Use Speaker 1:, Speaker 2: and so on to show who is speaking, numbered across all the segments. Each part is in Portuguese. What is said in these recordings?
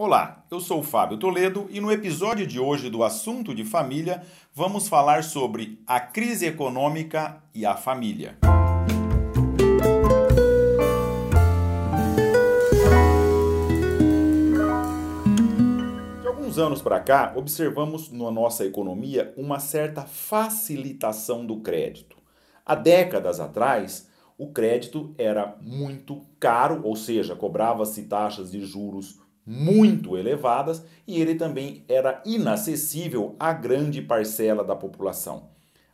Speaker 1: Olá, eu sou o Fábio Toledo e no episódio de hoje do Assunto de Família vamos falar sobre a crise econômica e a família. De alguns anos para cá, observamos na nossa economia uma certa facilitação do crédito. Há décadas atrás, o crédito era muito caro, ou seja, cobrava-se taxas de juros muito elevadas e ele também era inacessível à grande parcela da população.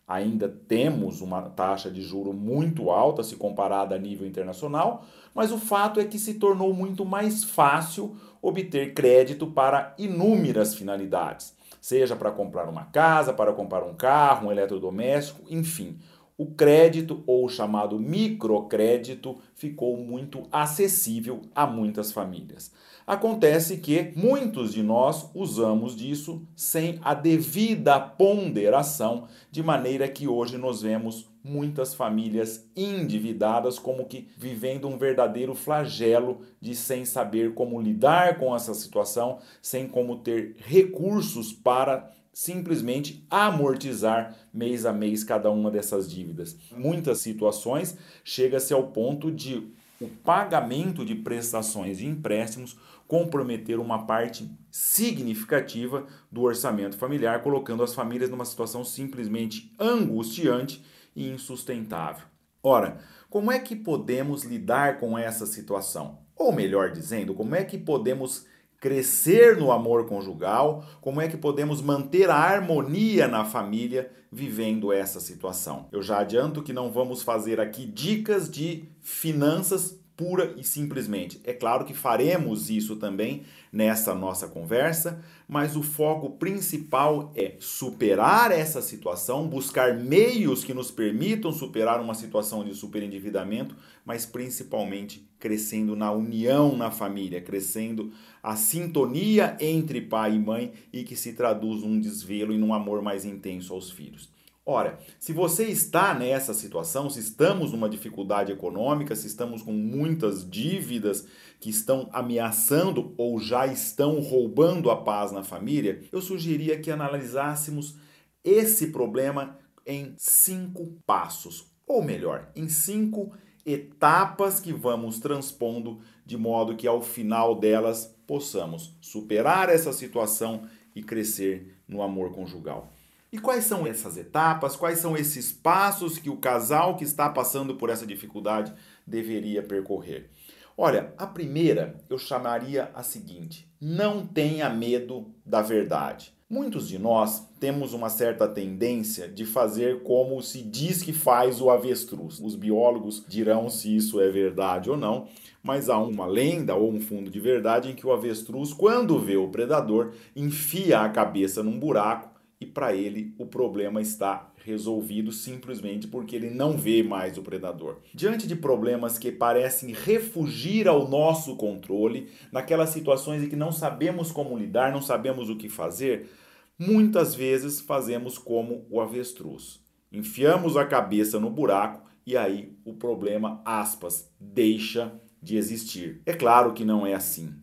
Speaker 1: Ainda temos uma taxa de juro muito alta se comparada a nível internacional, mas o fato é que se tornou muito mais fácil obter crédito para inúmeras finalidades, seja para comprar uma casa, para comprar um carro, um eletrodoméstico, enfim o crédito ou chamado microcrédito ficou muito acessível a muitas famílias. Acontece que muitos de nós usamos disso sem a devida ponderação, de maneira que hoje nós vemos muitas famílias endividadas como que vivendo um verdadeiro flagelo de sem saber como lidar com essa situação, sem como ter recursos para simplesmente amortizar mês a mês cada uma dessas dívidas. Muitas situações chega-se ao ponto de o pagamento de prestações de empréstimos comprometer uma parte significativa do orçamento familiar, colocando as famílias numa situação simplesmente angustiante e insustentável. Ora, como é que podemos lidar com essa situação? Ou melhor dizendo, como é que podemos crescer no amor conjugal, como é que podemos manter a harmonia na família vivendo essa situação. Eu já adianto que não vamos fazer aqui dicas de finanças pura e simplesmente. É claro que faremos isso também nessa nossa conversa, mas o foco principal é superar essa situação, buscar meios que nos permitam superar uma situação de superendividamento, mas principalmente crescendo na união na família, crescendo a sintonia entre pai e mãe e que se traduz num desvelo e num amor mais intenso aos filhos. Ora, se você está nessa situação, se estamos numa dificuldade econômica, se estamos com muitas dívidas que estão ameaçando ou já estão roubando a paz na família, eu sugeria que analisássemos esse problema em cinco passos, ou melhor, em cinco etapas que vamos transpondo de modo que ao final delas possamos superar essa situação e crescer no amor conjugal. E quais são essas etapas? Quais são esses passos que o casal que está passando por essa dificuldade deveria percorrer? Olha, a primeira eu chamaria a seguinte: não tenha medo da verdade. Muitos de nós temos uma certa tendência de fazer como se diz que faz o avestruz. Os biólogos dirão se isso é verdade ou não, mas há uma lenda ou um fundo de verdade em que o avestruz, quando vê o predador, enfia a cabeça num buraco e para ele o problema está resolvido simplesmente porque ele não vê mais o predador. Diante de problemas que parecem refugir ao nosso controle, naquelas situações em que não sabemos como lidar, não sabemos o que fazer, muitas vezes fazemos como o avestruz. Enfiamos a cabeça no buraco e aí o problema, aspas, deixa de existir. É claro que não é assim.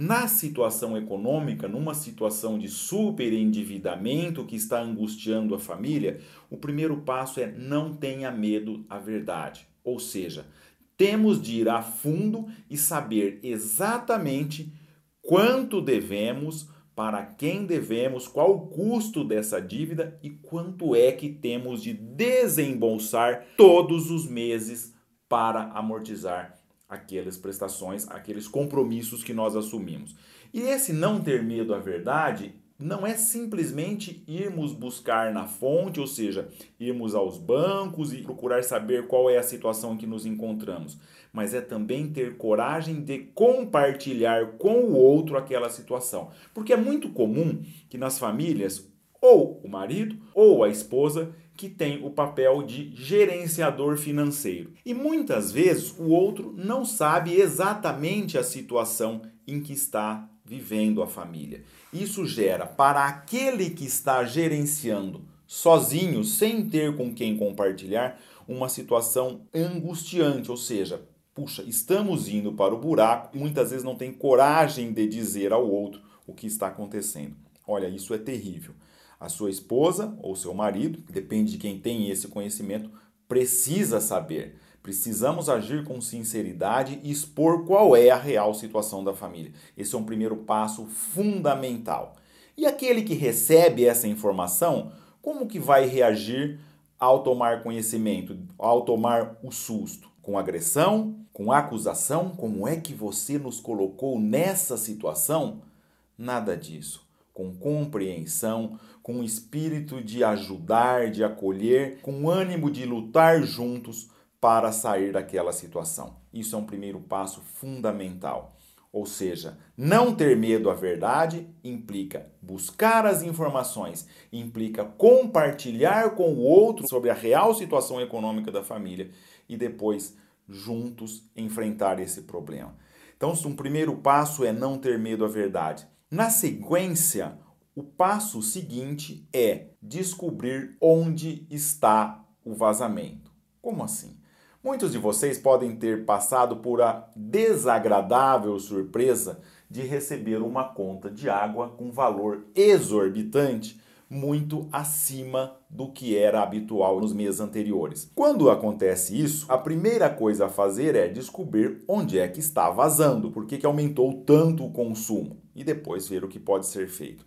Speaker 1: Na situação econômica, numa situação de superendividamento que está angustiando a família, o primeiro passo é não tenha medo à verdade. Ou seja, temos de ir a fundo e saber exatamente quanto devemos, para quem devemos, qual o custo dessa dívida e quanto é que temos de desembolsar todos os meses para amortizar aquelas prestações, aqueles compromissos que nós assumimos. E esse não ter medo à verdade não é simplesmente irmos buscar na fonte, ou seja, irmos aos bancos e procurar saber qual é a situação em que nos encontramos, mas é também ter coragem de compartilhar com o outro aquela situação. Porque é muito comum que nas famílias, ou o marido ou a esposa que tem o papel de gerenciador financeiro. E muitas vezes o outro não sabe exatamente a situação em que está vivendo a família. Isso gera para aquele que está gerenciando sozinho, sem ter com quem compartilhar, uma situação angustiante, ou seja, puxa, estamos indo para o buraco e muitas vezes não tem coragem de dizer ao outro o que está acontecendo. Olha, isso é terrível. A sua esposa ou seu marido, depende de quem tem esse conhecimento, precisa saber. Precisamos agir com sinceridade e expor qual é a real situação da família. Esse é um primeiro passo fundamental. E aquele que recebe essa informação, como que vai reagir ao tomar conhecimento, ao tomar o susto? Com agressão? Com acusação? Como é que você nos colocou nessa situação? Nada disso com compreensão, com espírito de ajudar, de acolher, com ânimo de lutar juntos para sair daquela situação. Isso é um primeiro passo fundamental. Ou seja, não ter medo à verdade implica buscar as informações, implica compartilhar com o outro sobre a real situação econômica da família e depois juntos enfrentar esse problema. Então, um primeiro passo é não ter medo à verdade. Na sequência, o passo seguinte é descobrir onde está o vazamento. Como assim? Muitos de vocês podem ter passado por a desagradável surpresa de receber uma conta de água com valor exorbitante muito acima do que era habitual nos meses anteriores. Quando acontece isso, a primeira coisa a fazer é descobrir onde é que está vazando, por que, aumentou tanto o consumo e depois ver o que pode ser feito.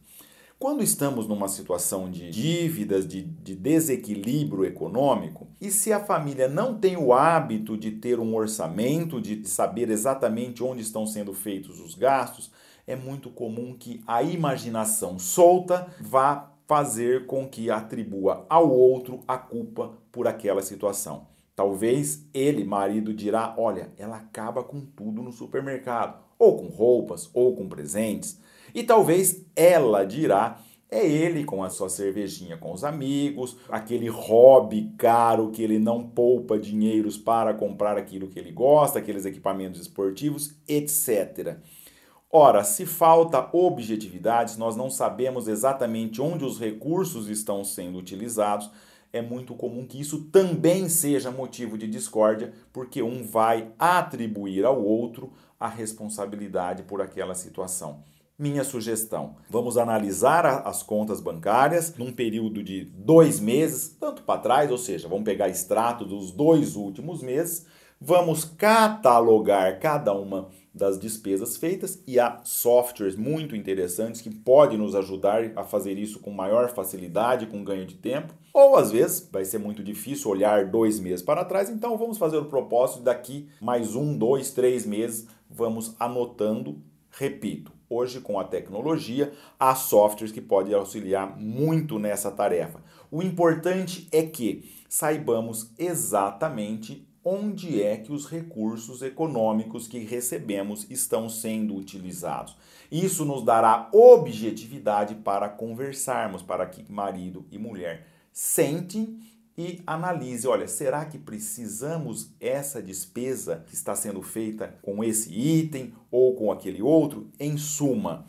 Speaker 1: Quando estamos numa situação de dívidas, de, de, desequilíbrio econômico, e se a família não tem o hábito de ter um orçamento, de saber exatamente onde estão sendo feitos os gastos, é muito comum que a imaginação solta vá fazer com que atribua ao outro a culpa por aquela situação. Talvez ele, marido, dirá: Olha, ela acaba com tudo no supermercado, ou com roupas, ou com presentes. E talvez ela dirá: é ele com a sua cervejinha com os amigos, aquele hobby caro que ele não poupa dinheiros para comprar aquilo que ele gosta, aqueles equipamentos esportivos, etc. Ora, se falta objetividade, nós não sabemos exatamente onde os recursos estão sendo utilizados, é muito comum que isso também seja motivo de discórdia, porque um vai atribuir ao outro a responsabilidade por aquela situação. Minha sugestão: vamos analisar as contas bancárias num período de dois meses, tanto para trás, ou seja, vamos pegar extrato dos dois últimos meses, vamos catalogar cada uma das despesas feitas e há softwares muito interessantes que podem nos ajudar a fazer isso com maior facilidade, com ganho de tempo. Ou às vezes vai ser muito difícil olhar dois meses para trás, então vamos fazer o propósito daqui mais um, dois, três meses, vamos anotando. Repito, hoje com a tecnologia há softwares que podem auxiliar muito nessa tarefa. O importante é que saibamos exatamente onde é que os recursos econômicos que recebemos estão sendo utilizados. Isso nos dará objetividade para conversarmos, para que marido e mulher sentem e analise, olha, será que precisamos essa despesa que está sendo feita com esse item ou com aquele outro? Em suma,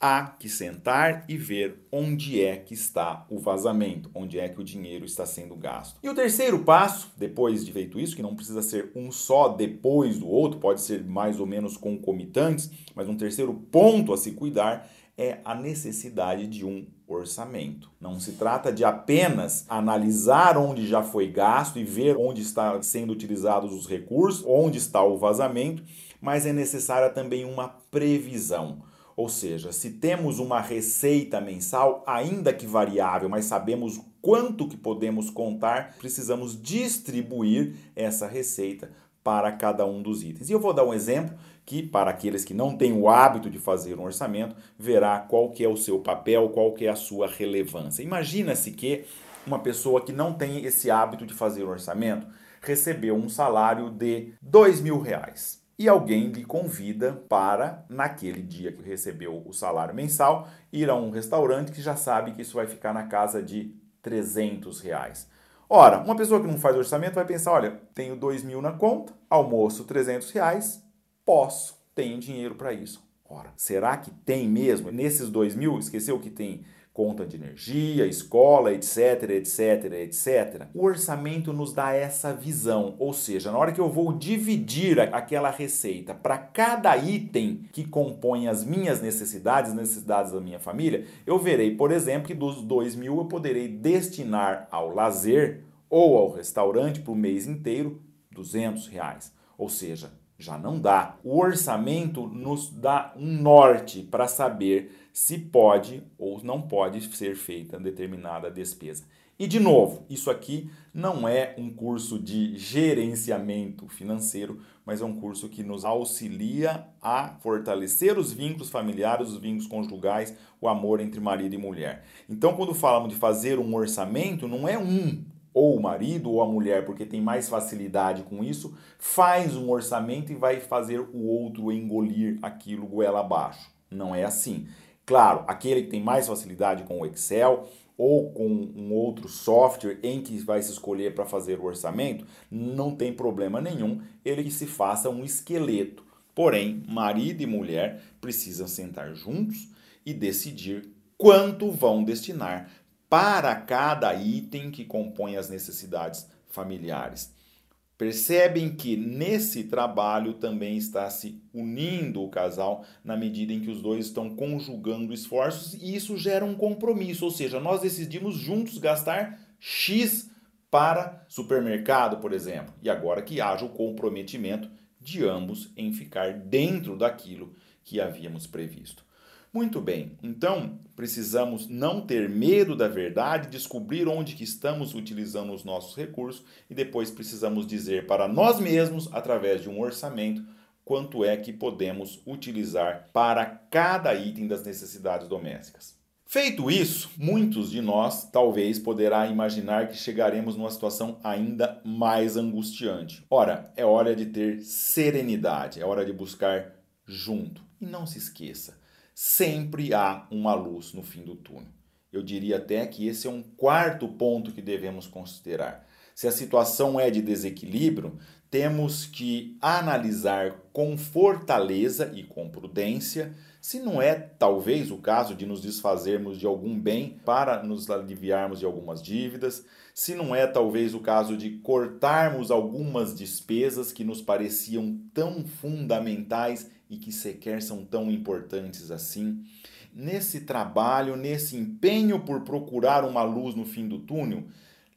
Speaker 1: há que sentar e ver onde é que está o vazamento, onde é que o dinheiro está sendo gasto. E o terceiro passo, depois de feito isso, que não precisa ser um só depois do outro, pode ser mais ou menos concomitantes, mas um terceiro ponto a se cuidar é a necessidade de um orçamento. Não se trata de apenas analisar onde já foi gasto e ver onde está sendo utilizados os recursos, onde está o vazamento, mas é necessária também uma previsão ou seja, se temos uma receita mensal, ainda que variável, mas sabemos quanto que podemos contar, precisamos distribuir essa receita para cada um dos itens. E eu vou dar um exemplo que para aqueles que não têm o hábito de fazer um orçamento, verá qual que é o seu papel, qual que é a sua relevância. Imagina-se que uma pessoa que não tem esse hábito de fazer um orçamento recebeu um salário de dois mil reais e alguém lhe convida para, naquele dia que recebeu o salário mensal, ir a um restaurante que já sabe que isso vai ficar na casa de 300 reais. Ora, uma pessoa que não faz orçamento vai pensar, olha, tenho 2 mil na conta, almoço 300 reais, posso, tenho dinheiro para isso. Ora, será que tem mesmo? Nesses 2 mil, esqueceu que tem conta de energia, escola, etc, etc, etc. O orçamento nos dá essa visão, ou seja, na hora que eu vou dividir aquela receita para cada item que compõe as minhas necessidades, necessidades da minha família, eu verei, por exemplo, que dos 2 mil eu poderei destinar ao lazer ou ao restaurante para o mês inteiro 200 reais. Ou seja, já não dá. O orçamento nos dá um norte para saber se pode ou não pode ser feita determinada despesa. E de novo, isso aqui não é um curso de gerenciamento financeiro, mas é um curso que nos auxilia a fortalecer os vínculos familiares, os vínculos conjugais, o amor entre marido e mulher. Então, quando falamos de fazer um orçamento, não é um ou o marido ou a mulher, porque tem mais facilidade com isso, faz um orçamento e vai fazer o outro engolir aquilo goela abaixo. Não é assim. Claro, aquele que tem mais facilidade com o Excel ou com um outro software em que vai se escolher para fazer o orçamento, não tem problema nenhum ele que se faça um esqueleto. Porém, marido e mulher precisam sentar juntos e decidir quanto vão destinar para cada item que compõe as necessidades familiares. Percebem que nesse trabalho também está se unindo o casal na medida em que os dois estão conjugando esforços e isso gera um compromisso, ou seja, nós decidimos juntos gastar X para supermercado, por exemplo, e agora que haja o comprometimento de ambos em ficar dentro daquilo que havíamos previsto. Muito bem, então precisamos não ter medo da verdade, descobrir onde que estamos utilizando os nossos recursos e depois precisamos dizer para nós mesmos, através de um orçamento, quanto é que podemos utilizar para cada item das necessidades domésticas. Feito isso, muitos de nós talvez poderá imaginar que chegaremos numa situação ainda mais angustiante. Ora, é hora de ter serenidade, é hora de buscar junto. E não se esqueça, sempre há uma luz no fim do túnel. Eu diria até que esse é um quarto ponto que devemos considerar. Se a situação é de desequilíbrio, temos que analisar com fortaleza e com prudência se não é talvez o caso de nos desfazermos de algum bem para nos aliviarmos de algumas dívidas, se não é talvez o caso de cortarmos algumas despesas que nos pareciam tão fundamentais e que sequer são tão importantes assim. Nesse trabalho, nesse empenho por procurar uma luz no fim do túnel,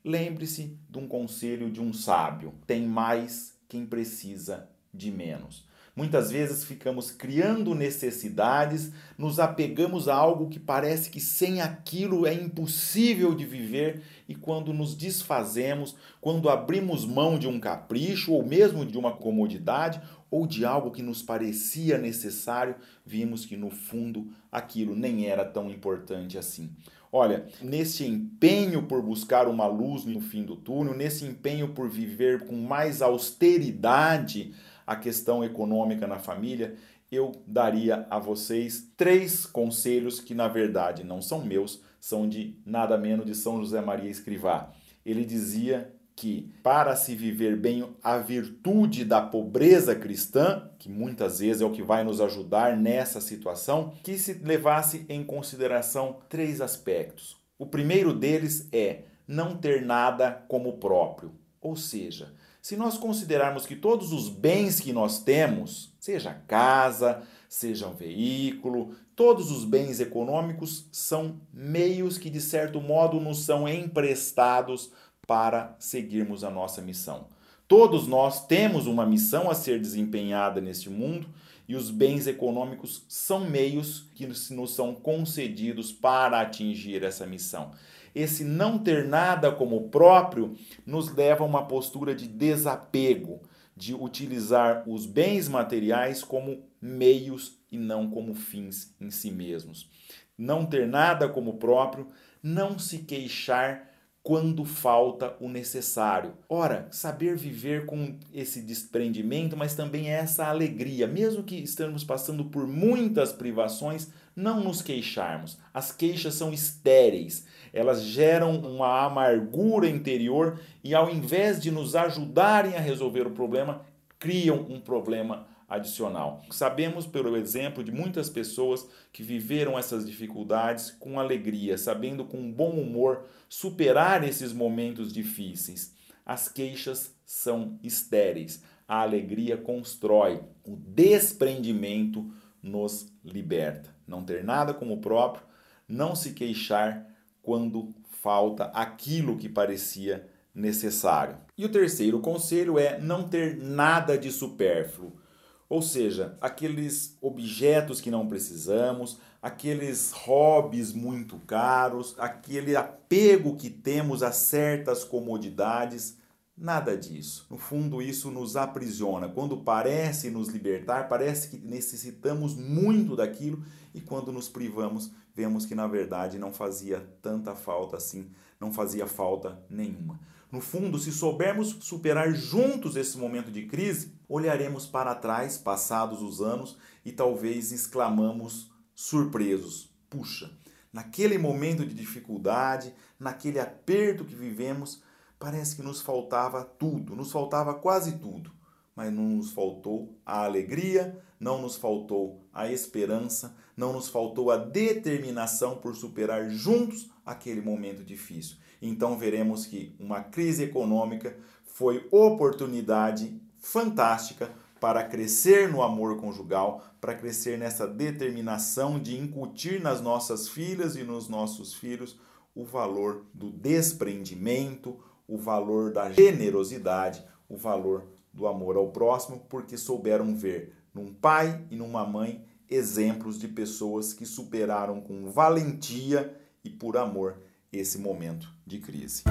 Speaker 1: lembre-se de um conselho de um sábio: tem mais quem precisa de menos. Muitas vezes ficamos criando necessidades, nos apegamos a algo que parece que sem aquilo é impossível de viver, e quando nos desfazemos, quando abrimos mão de um capricho ou mesmo de uma comodidade ou de algo que nos parecia necessário, vimos que no fundo aquilo nem era tão importante assim. Olha, nesse empenho por buscar uma luz no fim do túnel, nesse empenho por viver com mais austeridade, a questão econômica na família, eu daria a vocês três conselhos que na verdade não são meus, são de nada menos de São José Maria Escrivá. Ele dizia que para se viver bem a virtude da pobreza cristã, que muitas vezes é o que vai nos ajudar nessa situação, que se levasse em consideração três aspectos. O primeiro deles é não ter nada como próprio, ou seja, se nós considerarmos que todos os bens que nós temos, seja casa, seja um veículo, todos os bens econômicos são meios que de certo modo nos são emprestados para seguirmos a nossa missão. Todos nós temos uma missão a ser desempenhada neste mundo e os bens econômicos são meios que nos são concedidos para atingir essa missão esse não ter nada como próprio nos leva a uma postura de desapego, de utilizar os bens materiais como meios e não como fins em si mesmos. Não ter nada como próprio, não se queixar quando falta o necessário. Ora, saber viver com esse desprendimento, mas também essa alegria, mesmo que estejamos passando por muitas privações, não nos queixarmos. As queixas são estéreis, elas geram uma amargura interior e, ao invés de nos ajudarem a resolver o problema, criam um problema adicional. Sabemos pelo exemplo de muitas pessoas que viveram essas dificuldades com alegria, sabendo com bom humor superar esses momentos difíceis. As queixas são estéreis, a alegria constrói, o desprendimento nos liberta. Não ter nada como próprio, não se queixar quando falta aquilo que parecia necessário. E o terceiro conselho é não ter nada de supérfluo. Ou seja, aqueles objetos que não precisamos, aqueles hobbies muito caros, aquele apego que temos a certas comodidades, nada disso. No fundo, isso nos aprisiona. Quando parece nos libertar, parece que necessitamos muito daquilo e quando nos privamos, vemos que na verdade não fazia tanta falta assim, não fazia falta nenhuma. No fundo, se soubermos superar juntos esse momento de crise, olharemos para trás, passados os anos, e talvez exclamamos surpresos: puxa, naquele momento de dificuldade, naquele aperto que vivemos, parece que nos faltava tudo, nos faltava quase tudo, mas não nos faltou a alegria, não nos faltou a esperança, não nos faltou a determinação por superar juntos aquele momento difícil. Então veremos que uma crise econômica foi oportunidade fantástica para crescer no amor conjugal, para crescer nessa determinação de incutir nas nossas filhas e nos nossos filhos o valor do desprendimento, o valor da generosidade, o valor do amor ao próximo, porque souberam ver num pai e numa mãe exemplos de pessoas que superaram com valentia e por amor esse momento de crise.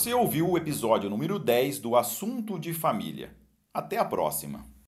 Speaker 1: Você ouviu o episódio número 10 do Assunto de Família. Até a próxima!